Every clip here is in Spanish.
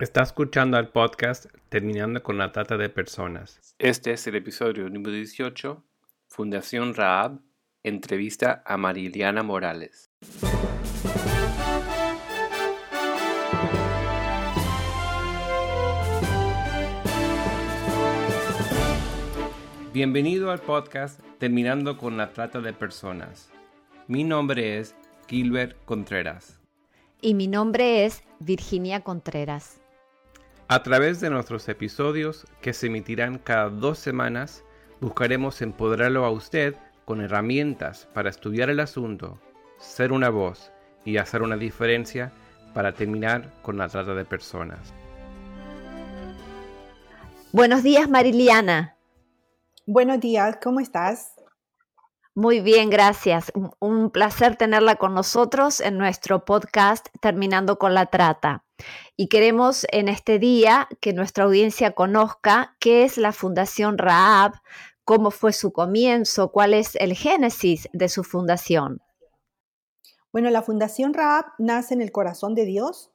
Está escuchando al podcast Terminando con la Trata de Personas. Este es el episodio número 18, Fundación Raab, entrevista a Mariliana Morales. Bienvenido al podcast Terminando con la Trata de Personas. Mi nombre es Gilbert Contreras. Y mi nombre es Virginia Contreras. A través de nuestros episodios, que se emitirán cada dos semanas, buscaremos empoderarlo a usted con herramientas para estudiar el asunto, ser una voz y hacer una diferencia para terminar con la trata de personas. Buenos días, Mariliana. Buenos días, ¿cómo estás? Muy bien, gracias. Un placer tenerla con nosotros en nuestro podcast Terminando con la Trata. Y queremos en este día que nuestra audiencia conozca qué es la Fundación Raab, cómo fue su comienzo, cuál es el génesis de su fundación. Bueno, la Fundación Raab nace en el corazón de Dios.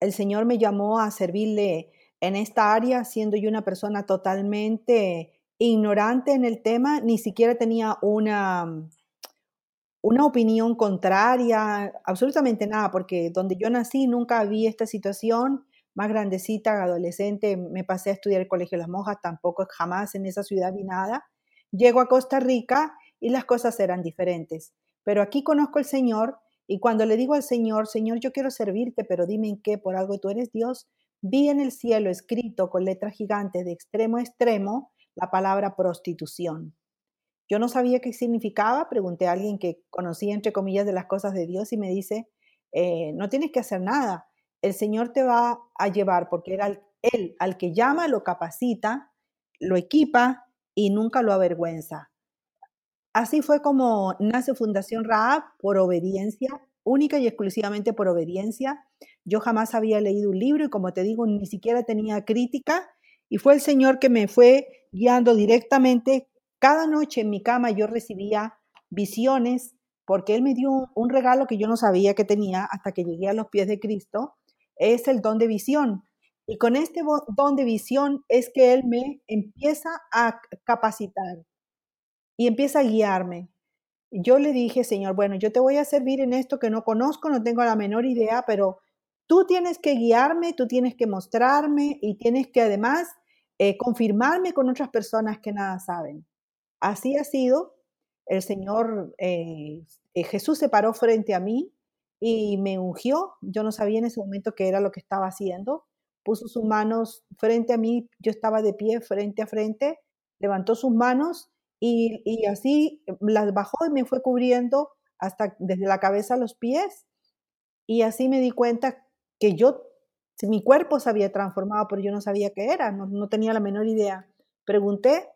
El Señor me llamó a servirle en esta área, siendo yo una persona totalmente ignorante en el tema, ni siquiera tenía una, una opinión contraria, absolutamente nada, porque donde yo nací nunca vi esta situación. Más grandecita, adolescente, me pasé a estudiar el Colegio de las Monjas, tampoco jamás en esa ciudad vi nada. Llego a Costa Rica y las cosas eran diferentes. Pero aquí conozco al Señor y cuando le digo al Señor, Señor, yo quiero servirte, pero dime en qué, por algo tú eres Dios, vi en el cielo escrito con letras gigantes de extremo a extremo la palabra prostitución. Yo no sabía qué significaba, pregunté a alguien que conocía, entre comillas, de las cosas de Dios y me dice, eh, no tienes que hacer nada, el Señor te va a llevar porque era Él al que llama, lo capacita, lo equipa y nunca lo avergüenza. Así fue como nace Fundación Raab por obediencia, única y exclusivamente por obediencia. Yo jamás había leído un libro y como te digo, ni siquiera tenía crítica y fue el Señor que me fue guiando directamente cada noche en mi cama yo recibía visiones porque Él me dio un regalo que yo no sabía que tenía hasta que llegué a los pies de Cristo, es el don de visión. Y con este don de visión es que Él me empieza a capacitar y empieza a guiarme. Yo le dije, Señor, bueno, yo te voy a servir en esto que no conozco, no tengo la menor idea, pero tú tienes que guiarme, tú tienes que mostrarme y tienes que además eh, confirmarme con otras personas que nada saben. Así ha sido. El Señor eh, eh, Jesús se paró frente a mí y me ungió. Yo no sabía en ese momento qué era lo que estaba haciendo. Puso sus manos frente a mí, yo estaba de pie frente a frente, levantó sus manos y, y así las bajó y me fue cubriendo hasta desde la cabeza a los pies. Y así me di cuenta que yo, mi cuerpo se había transformado, pero yo no sabía qué era, no, no tenía la menor idea. Pregunté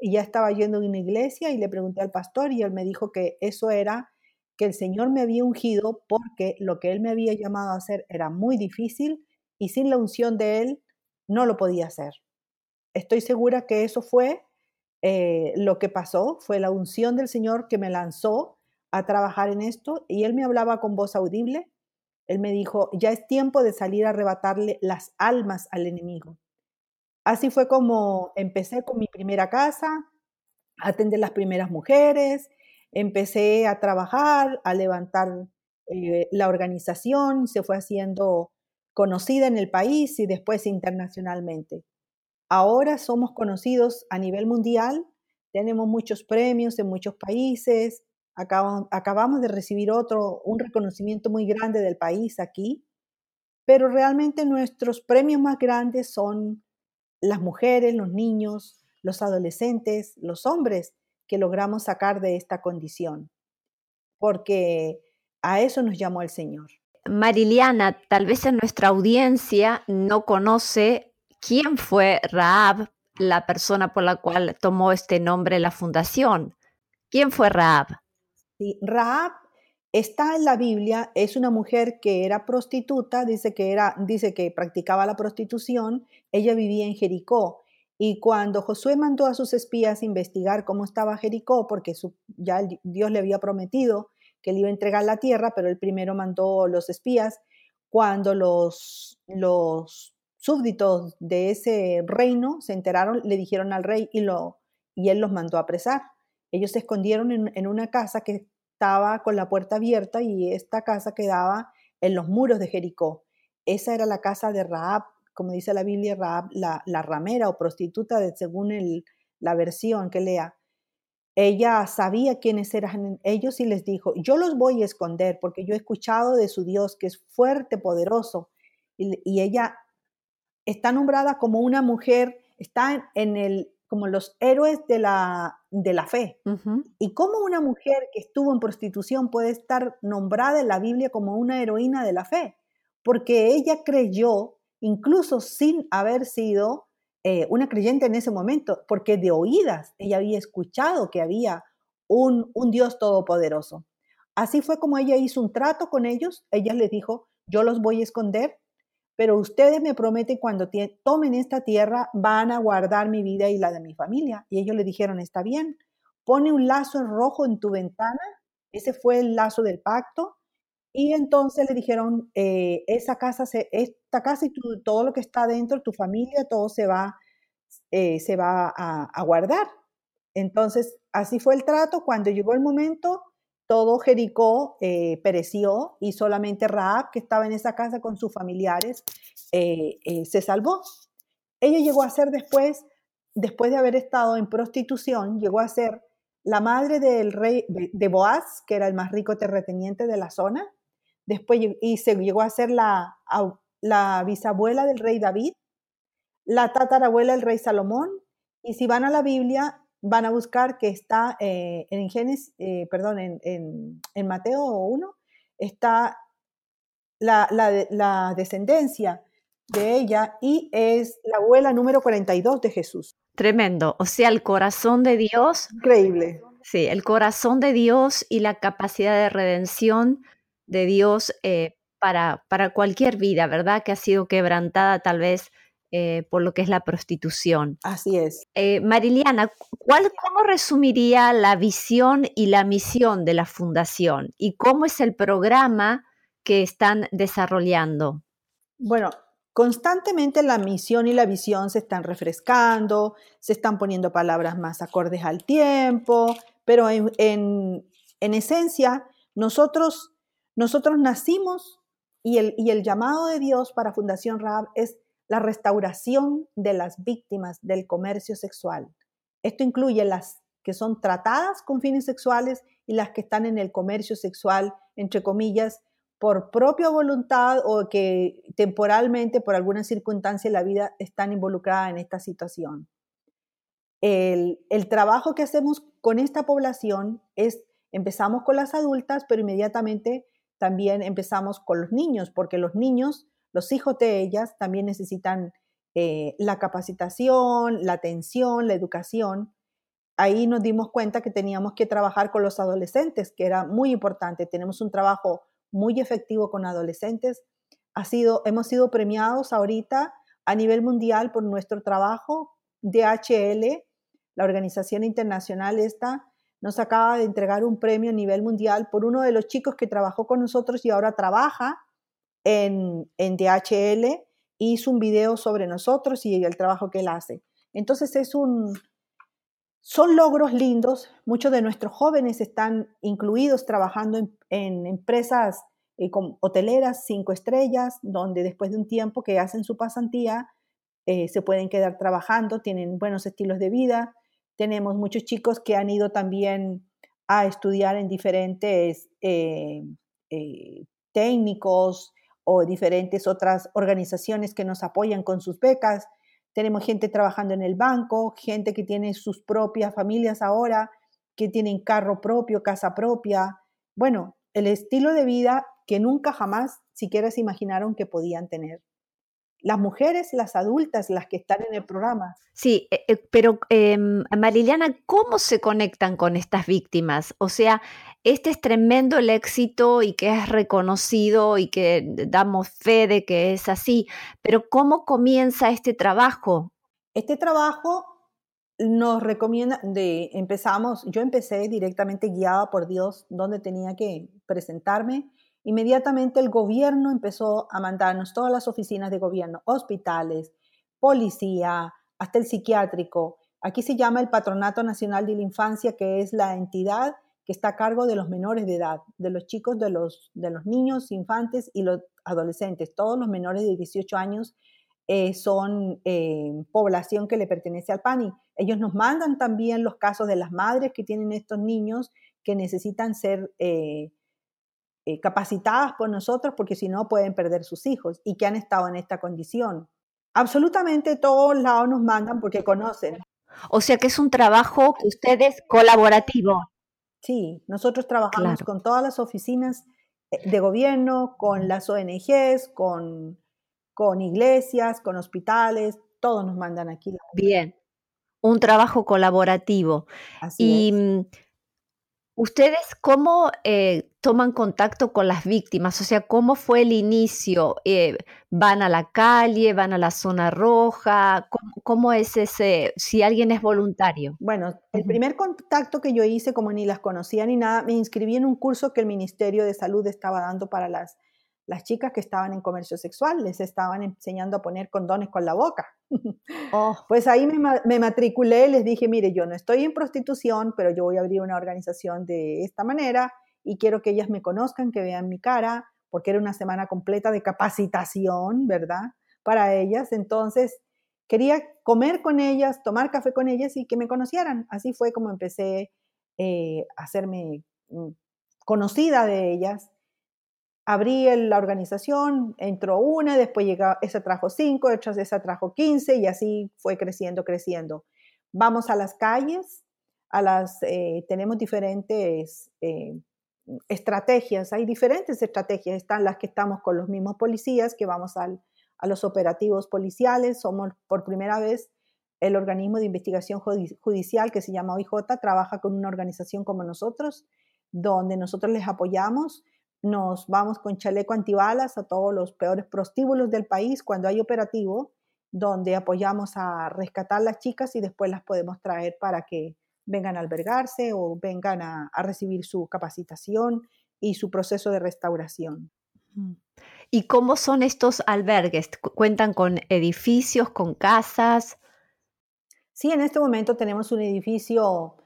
y ya estaba yendo a una iglesia y le pregunté al pastor y él me dijo que eso era que el Señor me había ungido porque lo que él me había llamado a hacer era muy difícil y sin la unción de él no lo podía hacer. Estoy segura que eso fue eh, lo que pasó, fue la unción del Señor que me lanzó a trabajar en esto y él me hablaba con voz audible. Él me dijo, ya es tiempo de salir a arrebatarle las almas al enemigo. Así fue como empecé con mi primera casa, a atender las primeras mujeres, empecé a trabajar, a levantar eh, la organización, se fue haciendo conocida en el país y después internacionalmente. Ahora somos conocidos a nivel mundial, tenemos muchos premios en muchos países, acabamos de recibir otro, un reconocimiento muy grande del país aquí, pero realmente nuestros premios más grandes son las mujeres, los niños, los adolescentes, los hombres que logramos sacar de esta condición, porque a eso nos llamó el Señor. Mariliana, tal vez en nuestra audiencia no conoce quién fue Raab, la persona por la cual tomó este nombre la fundación. ¿Quién fue Raab? Raab está en la Biblia, es una mujer que era prostituta, dice que, era, dice que practicaba la prostitución, ella vivía en Jericó. Y cuando Josué mandó a sus espías investigar cómo estaba Jericó, porque ya Dios le había prometido que le iba a entregar la tierra, pero él primero mandó los espías, cuando los, los súbditos de ese reino se enteraron, le dijeron al rey y, lo, y él los mandó a apresar. Ellos se escondieron en, una casa que estaba con la puerta abierta y esta casa quedaba en los muros de Jericó. Esa era la casa de Raab, como dice la Biblia, Raab, la, ramera o prostituta, según la versión que lea. Ella sabía quiénes eran ellos y les dijo, yo los voy a esconder porque yo he escuchado de su Dios que es fuerte, poderoso. Y, ella está nombrada como una mujer, está en el, como los héroes de la, de la fe. Y cómo una mujer que estuvo en prostitución puede estar nombrada en la Biblia como una heroína de la fe, porque ella creyó, incluso sin haber sido eh, una creyente en ese momento, porque de oídas ella había escuchado que había un, un Dios todopoderoso. Así fue como ella hizo un trato con ellos. Ella les dijo, yo los voy a esconder, pero ustedes me prometen cuando tomen esta tierra van a guardar mi vida y la de mi familia. Y ellos le dijeron, está bien, pone un lazo rojo en tu ventana. Ese fue el lazo del pacto. Y entonces le dijeron, eh, esa casa, se, esta casa y todo lo que está dentro, tu familia, todo se va, eh, se va a, guardar. Entonces, así fue el trato. Cuando llegó el momento, todo Jericó eh, pereció y solamente Raab, que estaba en esa casa con sus familiares, se salvó. Ella llegó a ser después, después de haber estado en prostitución, llegó a ser la madre del rey de Boaz, que era el más rico terrateniente de la zona, después y se llegó a ser la bisabuela del rey David, la tatarabuela del rey Salomón, y si van a la Biblia, van a buscar que está eh, en Génesis, eh, perdón, en, en, Mateo 1, está la, la, la, descendencia de ella y es la abuela número 42 de Jesús. Tremendo, o sea, el corazón de Dios. Increíble. Sí, el corazón de Dios y la capacidad de redención de Dios eh, para, para, cualquier vida, ¿verdad? Que ha sido quebrantada tal vez eh, por lo que es la prostitución. Así es. Eh, Mariliana, ¿cuál, ¿cómo resumiría la visión y la misión de la fundación? ¿Y cómo es el programa que están desarrollando? Bueno, constantemente la misión y la visión se están refrescando, se están poniendo palabras más acordes al tiempo, pero en, en, en esencia, nosotros nosotros nacimos y el, y el llamado de Dios para Fundación Raab es la restauración de las víctimas del comercio sexual. Esto incluye las que son tratadas con fines sexuales y las que están en el comercio sexual, entre comillas, por propia voluntad o que temporalmente, por alguna circunstancia de la vida, están involucradas en esta situación. El, el trabajo que hacemos con esta población es, empezamos con las adultas, pero inmediatamente también empezamos con los niños, porque los niños, los hijos de ellas, también necesitan eh, la capacitación, la atención, la educación. Ahí nos dimos cuenta que teníamos que trabajar con los adolescentes, que era muy importante. Tenemos un trabajo muy efectivo con adolescentes. Ha sido, hemos sido premiados ahorita a nivel mundial por nuestro trabajo. DHL, la organización internacional esta, nos acaba de entregar un premio a nivel mundial por uno de los chicos que trabajó con nosotros y ahora trabaja en, en DHL. Hizo un video sobre nosotros y el trabajo que él hace. Entonces es un, son logros lindos. Muchos de nuestros jóvenes están incluidos trabajando en, empresas eh, hoteleras cinco estrellas, donde después de un tiempo que hacen su pasantía, eh, se pueden quedar trabajando, tienen buenos estilos de vida, tenemos muchos chicos que han ido también a estudiar en diferentes eh, eh, técnicos o diferentes otras organizaciones que nos apoyan con sus becas. Tenemos gente trabajando en el banco, gente que tiene sus propias familias ahora, que tienen carro propio, casa propia. Bueno, el estilo de vida que nunca jamás siquiera se imaginaron que podían tener las mujeres, las adultas, las que están en el programa. Sí, eh, eh, pero em, Mariliana, ¿cómo se conectan con estas víctimas? O sea, este es tremendo el éxito y que es reconocido y que damos fe de que es así, pero ¿cómo comienza este trabajo? Este trabajo nos recomienda, de, empezamos, yo empecé directamente guiada por Dios donde tenía que presentarme inmediatamente el gobierno empezó a mandarnos todas las oficinas de gobierno, hospitales, policía, hasta el psiquiátrico. Aquí se llama el Patronato Nacional de la Infancia, que es la entidad que está a cargo de los menores de edad, de los chicos, de los, de los niños, infantes y los adolescentes. Todos los menores de 18 años eh, son eh, población que le pertenece al PANI. Ellos nos mandan también los casos de las madres que tienen estos niños que necesitan ser eh, capacitadas por nosotros porque si no pueden perder sus hijos y que han estado en esta condición. Absolutamente todos lados nos mandan porque conocen. O sea que es un trabajo que ustedes colaborativo. Sí, nosotros trabajamos con todas las oficinas eh, de gobierno, con las ONGs, con, con iglesias, con hospitales, todos nos mandan aquí. Bien, un trabajo colaborativo. Así y mm, ¿Ustedes cómo eh, toman contacto con las víctimas? O sea, ¿cómo fue el inicio? Eh, ¿Van a la calle? ¿Van a la zona roja? ¿Cómo, es ese, si alguien es voluntario? Bueno, el primer contacto que yo hice, como ni las conocía ni nada, me inscribí en un curso que el Ministerio de Salud estaba dando para las las chicas que estaban en comercio sexual, les estaban enseñando a poner condones con la boca. Oh. Pues ahí me, me, matriculé, les dije, mire, yo no estoy en prostitución, pero yo voy a abrir una organización de esta manera y quiero que ellas me conozcan, que vean mi cara, porque era una semana completa de capacitación, ¿verdad? Para ellas. Entonces, quería comer con ellas, tomar café con ellas y que me conocieran. Así fue como empecé eh, a hacerme mm, conocida de ellas abrí la organización, entró una, después llega, esa trajo cinco, esa trajo quince y así fue creciendo, creciendo. Vamos a las calles, a las, eh, tenemos diferentes eh, estrategias, hay diferentes estrategias, están las que estamos con los mismos policías, que vamos a los operativos policiales, somos por primera vez el organismo de investigación judicial que se llama OIJ, trabaja con una organización como nosotros, donde nosotros les apoyamos nos vamos con chaleco antibalas a todos los peores prostíbulos del país cuando hay operativo, donde apoyamos a rescatar las chicas y después las podemos traer para que vengan a albergarse o vengan a, recibir su capacitación y su proceso de restauración. ¿Y cómo son estos albergues? ¿Cuentan con edificios, con casas? Sí, en este momento tenemos un edificio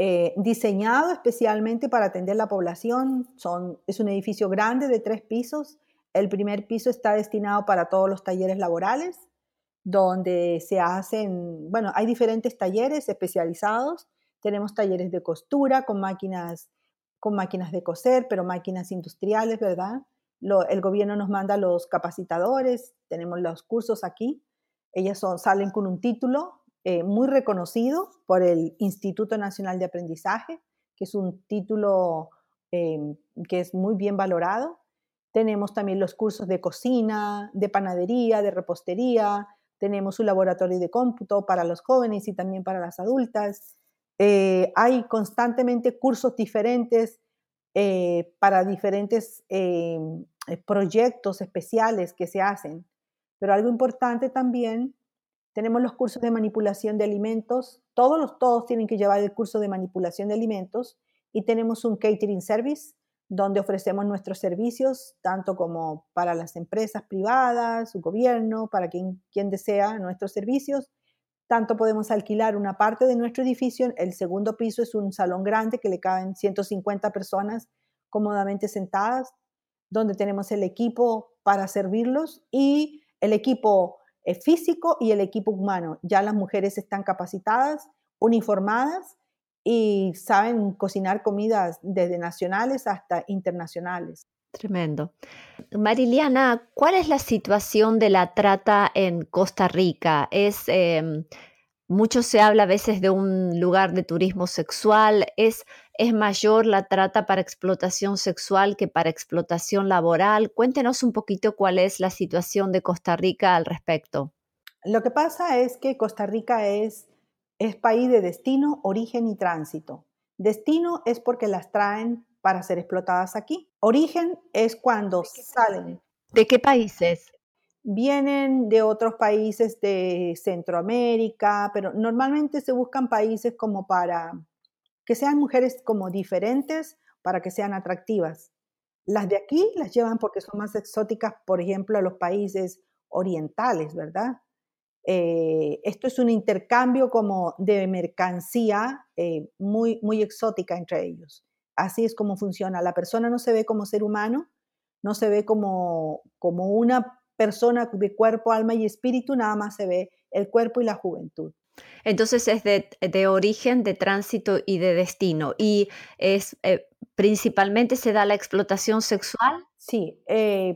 eh, diseñado especialmente para atender la población. Es un edificio grande de tres pisos. El primer piso está destinado para todos los talleres laborales, donde se hacen, bueno, hay diferentes talleres especializados. Tenemos talleres de costura con máquinas, con máquinas de coser, pero máquinas industriales, ¿verdad? el gobierno nos manda los capacitadores, tenemos los cursos aquí. Ellas salen con un título eh, muy reconocido por el Instituto Nacional de Aprendizaje, que es un título em, que es muy bien valorado. Tenemos también los cursos de cocina, de panadería, de repostería. Tenemos un laboratorio de cómputo para los jóvenes y también para las adultas. Eh, hay constantemente cursos diferentes eh, para diferentes proyectos especiales que se hacen. Pero algo importante también tenemos los cursos de manipulación de alimentos. Todos los todos tienen que llevar el curso de manipulación de alimentos y tenemos un catering service donde ofrecemos nuestros servicios tanto como para las empresas privadas, su gobierno, para quien, quien desea nuestros servicios. Tanto podemos alquilar una parte de nuestro edificio. El segundo piso es un salón grande que le caben 150 personas cómodamente sentadas, donde tenemos el equipo para servirlos y el equipo físico y el equipo humano. Ya las mujeres están capacitadas, uniformadas y saben cocinar comidas desde nacionales hasta internacionales. Tremendo. Mariliana, ¿cuál es la situación de la trata en Costa Rica? Es em, mucho se habla a veces de un lugar de turismo sexual. ¿Es, ¿Es mayor la trata para explotación sexual que para explotación laboral? Cuéntenos un poquito cuál es la situación de Costa Rica al respecto. Lo que pasa es que Costa Rica es, es país de destino, origen y tránsito. Destino es porque las traen para ser explotadas aquí. Origen es cuando salen. ¿De qué países? vienen de otros países de Centroamérica, pero normalmente se buscan países como para que sean mujeres como diferentes, para que sean atractivas. Las de aquí las llevan porque son más exóticas, por ejemplo, a los países orientales, ¿verdad? Eh, esto es un intercambio como de mercancía eh, muy, muy exótica entre ellos. Así es como funciona. La persona no se ve como ser humano, no se ve como, como una persona de cuerpo, alma y espíritu, nada más se ve el cuerpo y la juventud. Entonces es de, origen, de tránsito y de destino. ¿Y es eh, principalmente se da la explotación sexual? Sí,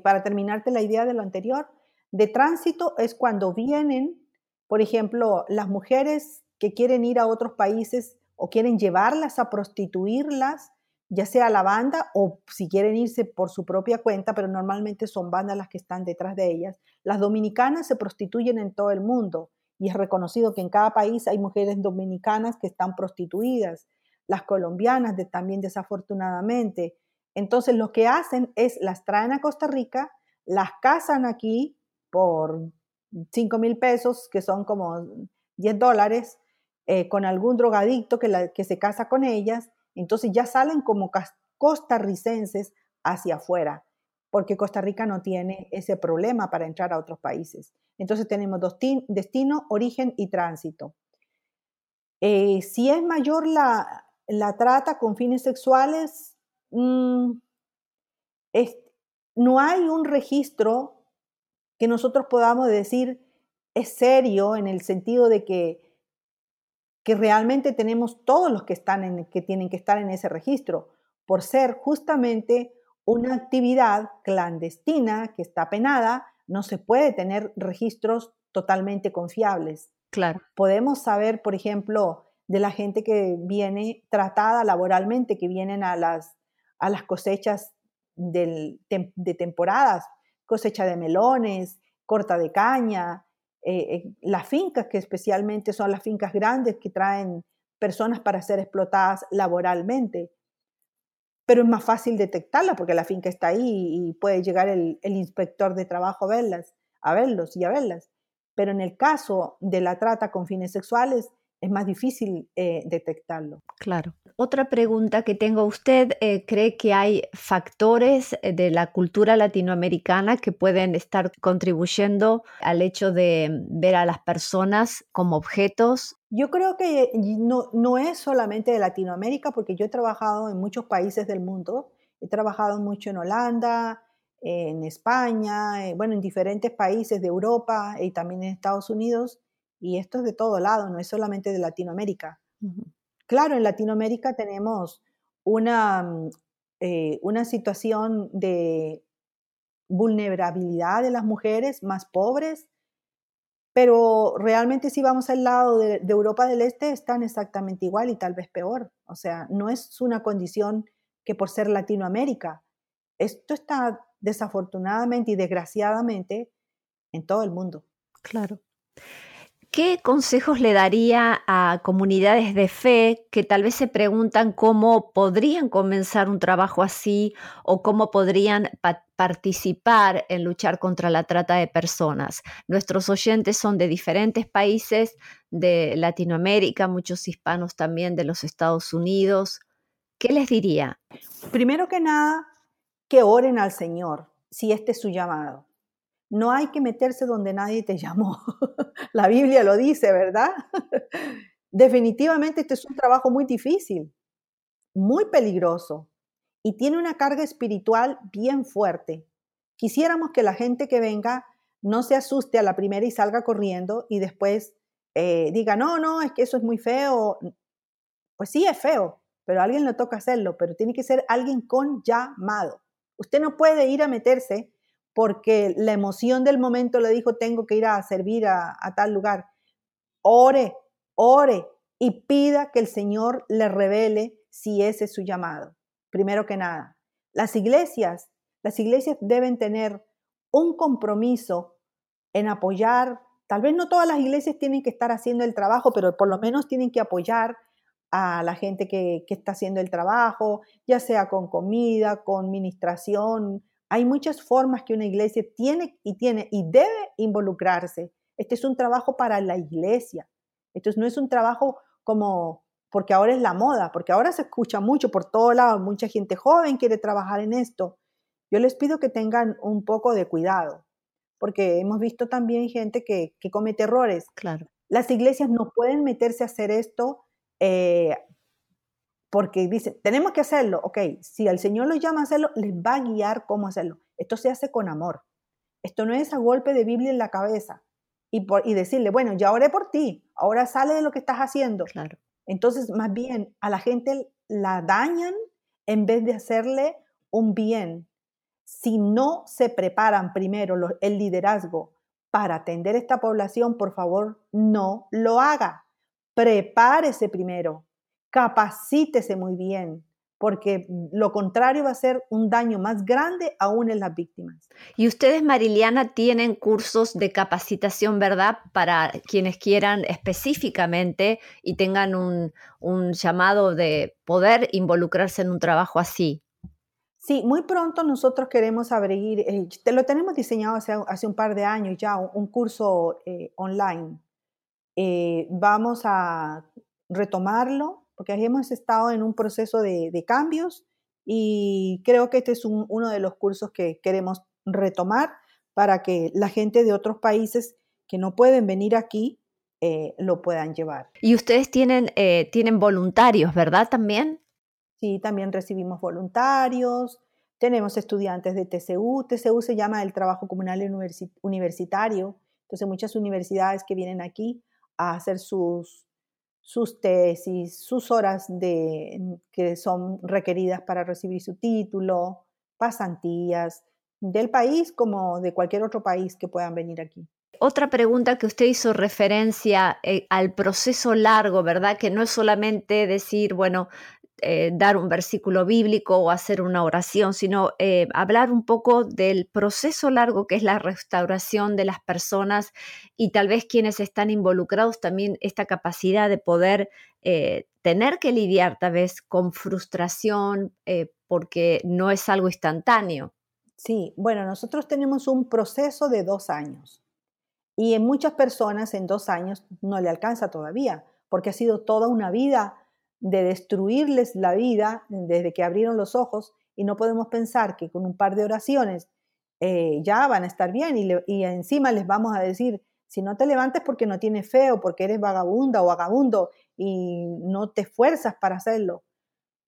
para terminarte la idea de lo anterior, de tránsito es cuando vienen, por ejemplo, las mujeres que quieren ir a otros países o quieren llevarlas a prostituirlas, ya sea la banda o si quieren irse por su propia cuenta, pero normalmente son bandas las que están detrás de ellas. Las dominicanas se prostituyen en todo el mundo y es reconocido que en cada país hay mujeres dominicanas que están prostituidas, las colombianas también desafortunadamente. Entonces lo que hacen es las traen a Costa Rica, las casan aquí por 5 mil pesos, que son como 10 dólares, eh, con algún drogadicto que, que se casa con ellas, entonces ya salen como costarricenses hacia afuera, porque Costa Rica no tiene ese problema para entrar a otros países. Entonces tenemos destino, origen y tránsito. Eh, si es mayor la, trata con fines sexuales, mm, no hay un registro que nosotros podamos decir es serio en el sentido de que, que realmente tenemos todos los que, están en, que tienen que estar en ese registro, por ser justamente una actividad clandestina que está penada, no se puede tener registros totalmente confiables. Claro. Podemos saber, por ejemplo, de la gente que viene tratada laboralmente, que vienen a las, a las cosechas de temporadas, cosecha de melones, corta de caña, eh, eh, las fincas, que especialmente son las fincas grandes que traen personas para ser explotadas laboralmente. Pero es más fácil detectarla porque la finca está ahí y puede llegar el, el inspector de trabajo a verlas, a verlos y a verlas. Pero en el caso de la trata con fines sexuales, es más difícil eh, detectarlo. Claro. Otra pregunta que tengo, ¿usted eh, cree que hay factores eh, de la cultura latinoamericana que pueden estar contribuyendo al hecho de ver a las personas como objetos? Yo creo que no, no es solamente de Latinoamérica, porque yo he trabajado en muchos países del mundo. He trabajado mucho en Holanda, en España, bueno, en diferentes países de Europa y también en Estados Unidos y esto es de todo lado, no es solamente de Latinoamérica. Claro, en Latinoamérica tenemos una, mm, eh, una situación de vulnerabilidad de las mujeres más pobres, pero realmente si vamos al lado de, de, Europa del Este están exactamente igual y tal vez peor. O sea, no es una condición que por ser Latinoamérica. Esto está desafortunadamente y desgraciadamente en todo el mundo. Claro. ¿Qué consejos le daría a comunidades de fe que tal vez se preguntan cómo podrían comenzar un trabajo así o cómo podrían participar en luchar contra la trata de personas? Nuestros oyentes son de diferentes países de Latinoamérica, muchos hispanos también de los Estados Unidos. ¿Qué les diría? Primero que nada, que oren al Señor si este es su llamado no hay que meterse donde nadie te llamó. La Biblia lo dice, ¿verdad? Definitivamente este es un trabajo muy difícil, muy peligroso y tiene una carga espiritual bien fuerte. Quisiéramos que la gente que venga no se asuste a la primera y salga corriendo y después eh, diga, no, no, es que eso es muy feo. Pues sí, es feo, pero a alguien le toca hacerlo, pero tiene que ser alguien con llamado. Usted no puede ir a meterse porque la emoción del momento le dijo, tengo que ir a servir a, tal lugar. Ore, ore y pida que el Señor le revele si ese es su llamado. Primero que nada, las iglesias, las iglesias deben tener un compromiso en apoyar, tal vez no todas las iglesias tienen que estar haciendo el trabajo, pero por lo menos tienen que apoyar a la gente que, que está haciendo el trabajo, ya sea con comida, con ministración, hay muchas formas que una iglesia tiene y tiene y debe involucrarse. Este es un trabajo para la iglesia. Esto no es un trabajo como porque ahora es la moda, porque ahora se escucha mucho por todos lados, mucha gente joven quiere trabajar en esto. yo les pido que tengan un poco de cuidado, porque hemos visto también gente que, comete errores. Claro. Las iglesias no pueden meterse a hacer esto eh, porque dicen, tenemos que hacerlo. Ok, si el Señor los llama a hacerlo, les va a guiar cómo hacerlo. Esto se hace con amor. Esto no es a golpe de Biblia en la cabeza y, por, y decirle, bueno, ya oré por ti, ahora sale de lo que estás haciendo. Claro. Entonces, más bien, a la gente la dañan en vez de hacerle un bien. Si no se preparan primero el liderazgo para atender esta población, por favor, no lo haga. Prepárese primero, capacítese muy bien, porque lo contrario va a ser un daño más grande aún en las víctimas. Y ustedes, Mariliana, tienen cursos de capacitación, ¿verdad? Para quienes quieran específicamente y tengan un, llamado de poder involucrarse en un trabajo así. Sí, muy pronto nosotros queremos abrir, eh, lo tenemos diseñado hace, hace, un par de años ya, un, curso eh, online. Eh, vamos a retomarlo porque hemos estado en un proceso de, cambios y creo que este es uno de los cursos que queremos retomar para que la gente de otros países que no pueden venir aquí eh, lo puedan llevar. Y ustedes tienen, eh, tienen voluntarios, ¿verdad? También. Sí, también recibimos voluntarios, tenemos estudiantes de TCU, TCU se llama el Trabajo Comunal Universitario, entonces muchas universidades que vienen aquí a hacer sus, sus tesis, sus horas de, que son requeridas para recibir su título, pasantías, del país como de cualquier otro país que puedan venir aquí. Otra pregunta que usted hizo referencia eh, al proceso largo, ¿verdad? Que no es solamente decir, bueno, eh, dar un versículo bíblico o hacer una oración, sino eh, hablar un poco del proceso largo que es la restauración de las personas y tal vez quienes están involucrados también esta capacidad de poder eh, tener que lidiar tal vez con frustración porque no es algo instantáneo. Sí, bueno, nosotros tenemos un proceso de dos años y en muchas personas en dos años no le alcanza todavía porque ha sido toda una vida de destruirles la vida desde que abrieron los ojos y no podemos pensar que con un par de oraciones eh, ya van a estar bien y, encima les vamos a decir, si no te levantes porque no tienes fe o porque eres vagabunda o vagabundo y no te esfuerzas para hacerlo.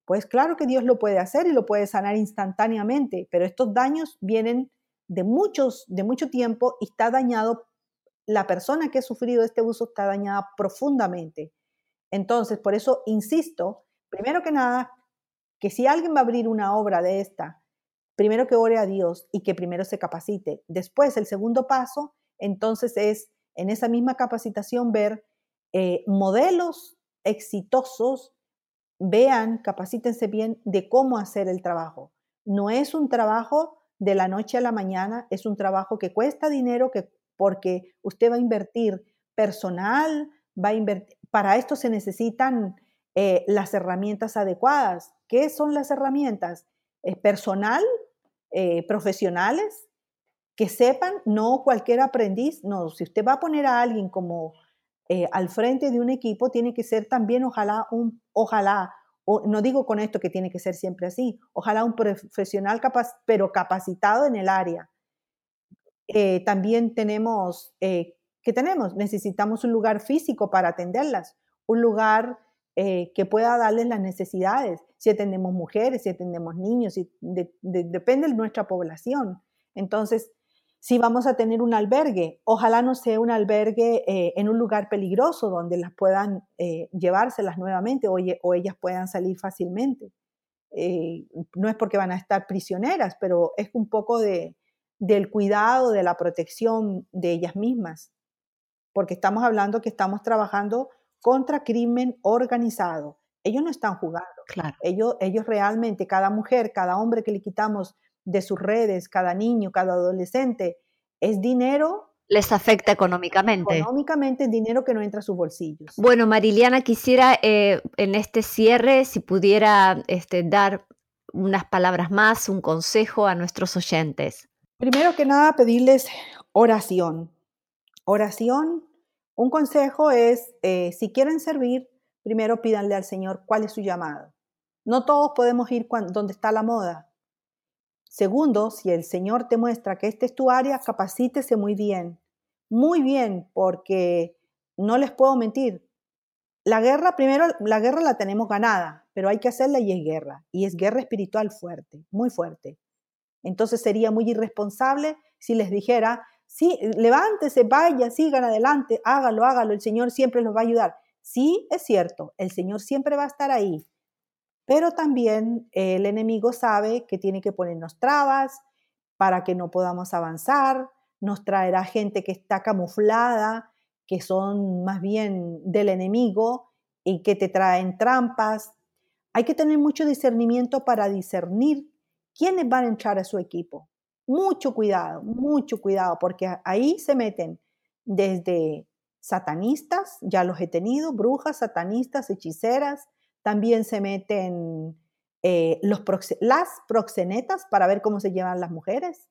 Pues claro que Dios lo puede hacer y lo puede sanar instantáneamente, pero estos daños vienen de muchos, de mucho tiempo y está dañado, la persona que ha sufrido este abuso está dañada profundamente. Entonces, por eso insisto, primero que nada, que si alguien va a abrir una obra de esta, primero que ore a Dios y que primero se capacite. Después, el segundo paso, entonces es en esa misma capacitación ver eh, modelos exitosos, vean, capacítense bien de cómo hacer el trabajo. No es un trabajo de la noche a la mañana, es un trabajo que cuesta dinero que, porque usted va a invertir personal, va a invertir, para esto se necesitan eh, las herramientas adecuadas. ¿Qué son las herramientas? Eh, personal, eh, profesionales, que sepan, no cualquier aprendiz, no, si usted va a poner a alguien como al frente de un equipo, tiene que ser también, ojalá, un, ojalá, no digo con esto que tiene que ser siempre así, ojalá un profesional capaz, pero capacitado en el área. también tenemos ¿Qué tenemos? Necesitamos un lugar físico para atenderlas, un lugar eh, que pueda darles las necesidades. Si atendemos mujeres, si atendemos niños, depende de nuestra población. Entonces, si vamos a tener un albergue, ojalá no sea un albergue eh, en un lugar peligroso donde las puedan eh, llevárselas nuevamente o, o, ellas puedan salir fácilmente. no es porque van a estar prisioneras, pero es un poco de, del cuidado, de la protección de ellas mismas porque estamos hablando que estamos trabajando contra crimen organizado. Ellos no están jugando. Claro. Ellos, ellos realmente, cada mujer, cada hombre que le quitamos de sus redes, cada niño, cada adolescente, es dinero les afecta económicamente. Económicamente, dinero que no entra a sus bolsillos. Bueno, Mariliana, quisiera eh, en este cierre, si pudiera este, dar unas palabras más, un consejo a nuestros oyentes. Primero que nada, pedirles oración. Oración, un consejo es, eh, si quieren servir, primero pídanle al Señor cuál es su llamado. No todos podemos ir donde está la moda. Segundo, si el Señor te muestra que esta es tu área, capacítese muy bien, muy bien, porque no les puedo mentir. La guerra, primero, la guerra la tenemos ganada, pero hay que hacerla y es guerra. Y es guerra espiritual fuerte, muy fuerte. Entonces sería muy irresponsable si les dijera, sí, levántese, vaya, sigan adelante, hágalo, hágalo, el Señor siempre los va a ayudar. Sí, es cierto, el Señor siempre va a estar ahí, pero también el enemigo sabe que tiene que ponernos trabas para que no podamos avanzar, nos traerá gente que está camuflada, que son más bien del enemigo y que te traen trampas. Hay que tener mucho discernimiento para discernir quiénes van a entrar a su equipo. Mucho cuidado, mucho cuidado, porque ahí se meten desde satanistas, ya los he tenido, brujas, satanistas, hechiceras, también se meten eh, los las proxenetas para ver cómo se llevan las mujeres.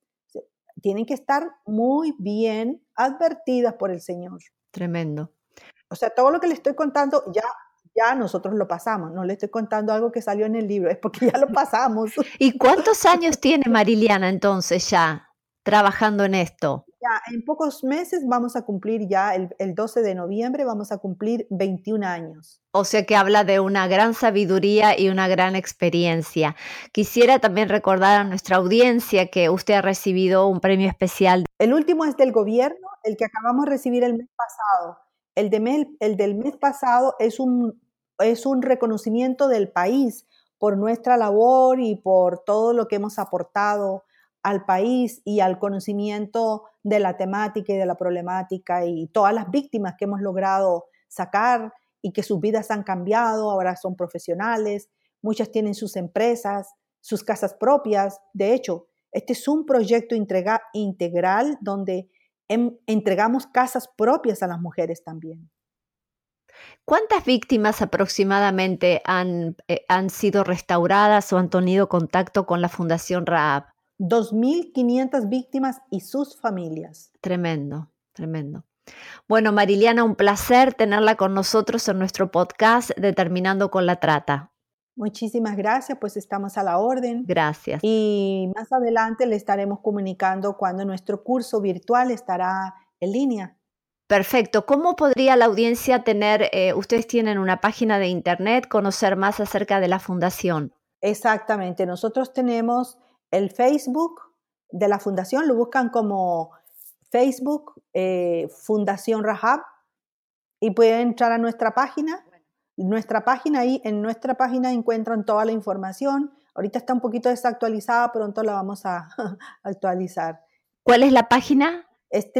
Tienen que estar muy bien advertidas por el Señor. Tremendo. O sea, todo lo que le estoy contando ya ya nosotros lo pasamos. No le estoy contando algo que salió en el libro, es porque ya lo pasamos. ¿Y cuántos años tiene Mariliana entonces ya trabajando en esto? Ya, en pocos meses vamos a cumplir ya, el, el 12 de noviembre vamos a cumplir 21 años. O sea que habla de una gran sabiduría y una gran experiencia. Quisiera también recordar a nuestra audiencia que usted ha recibido un premio especial. El último es del gobierno, el que acabamos de recibir el mes pasado. El, de el del mes pasado es un, es un reconocimiento del país por nuestra labor y por todo lo que hemos aportado al país y al conocimiento de la temática y de la problemática y todas las víctimas que hemos logrado sacar y que sus vidas han cambiado, ahora son profesionales, muchas tienen sus empresas, sus casas propias. De hecho, este es un proyecto integral donde em, entregamos casas propias a las mujeres también. ¿Cuántas víctimas aproximadamente han, eh, han sido restauradas o han tenido contacto con la Fundación Raab? 2.500 víctimas y sus familias. Tremendo, tremendo. Bueno, Mariliana, un placer tenerla con nosotros en nuestro podcast Determinando con la Trata. Muchísimas gracias, pues estamos a la orden. Gracias. Y más adelante le estaremos comunicando cuando nuestro curso virtual estará en línea. Perfecto. ¿Cómo podría la audiencia tener, eh, ustedes tienen una página de internet, conocer más acerca de la fundación? Exactamente. Nosotros tenemos el Facebook de la fundación, lo buscan como Facebook eh, Fundación Rahab y pueden entrar a nuestra página. Nuestra página ahí, en nuestra página encuentran toda la información. Ahorita está un poquito desactualizada, pronto la vamos a actualizar. ¿Cuál es la página? Es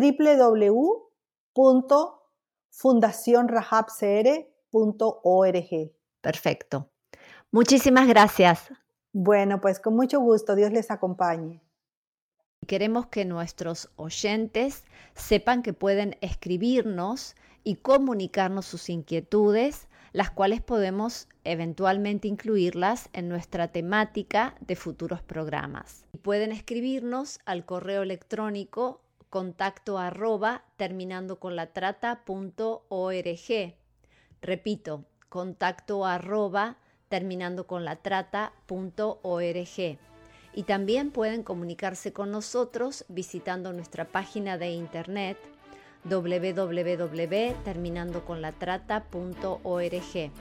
Perfecto. Muchísimas gracias. Bueno, pues con mucho gusto, Dios les acompañe. Queremos que nuestros oyentes sepan que pueden escribirnos y comunicarnos sus inquietudes, las cuales podemos eventualmente incluirlas en nuestra temática de futuros programas. Pueden escribirnos al correo electrónico contacto arroba terminando con la Repito, contacto arroba terminando con la trata.org. Y también pueden comunicarse con nosotros visitando nuestra página de internet www.terminandoconlatrata.org.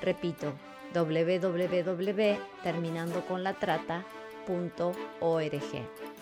Repito, www.terminandoconlatrata.org.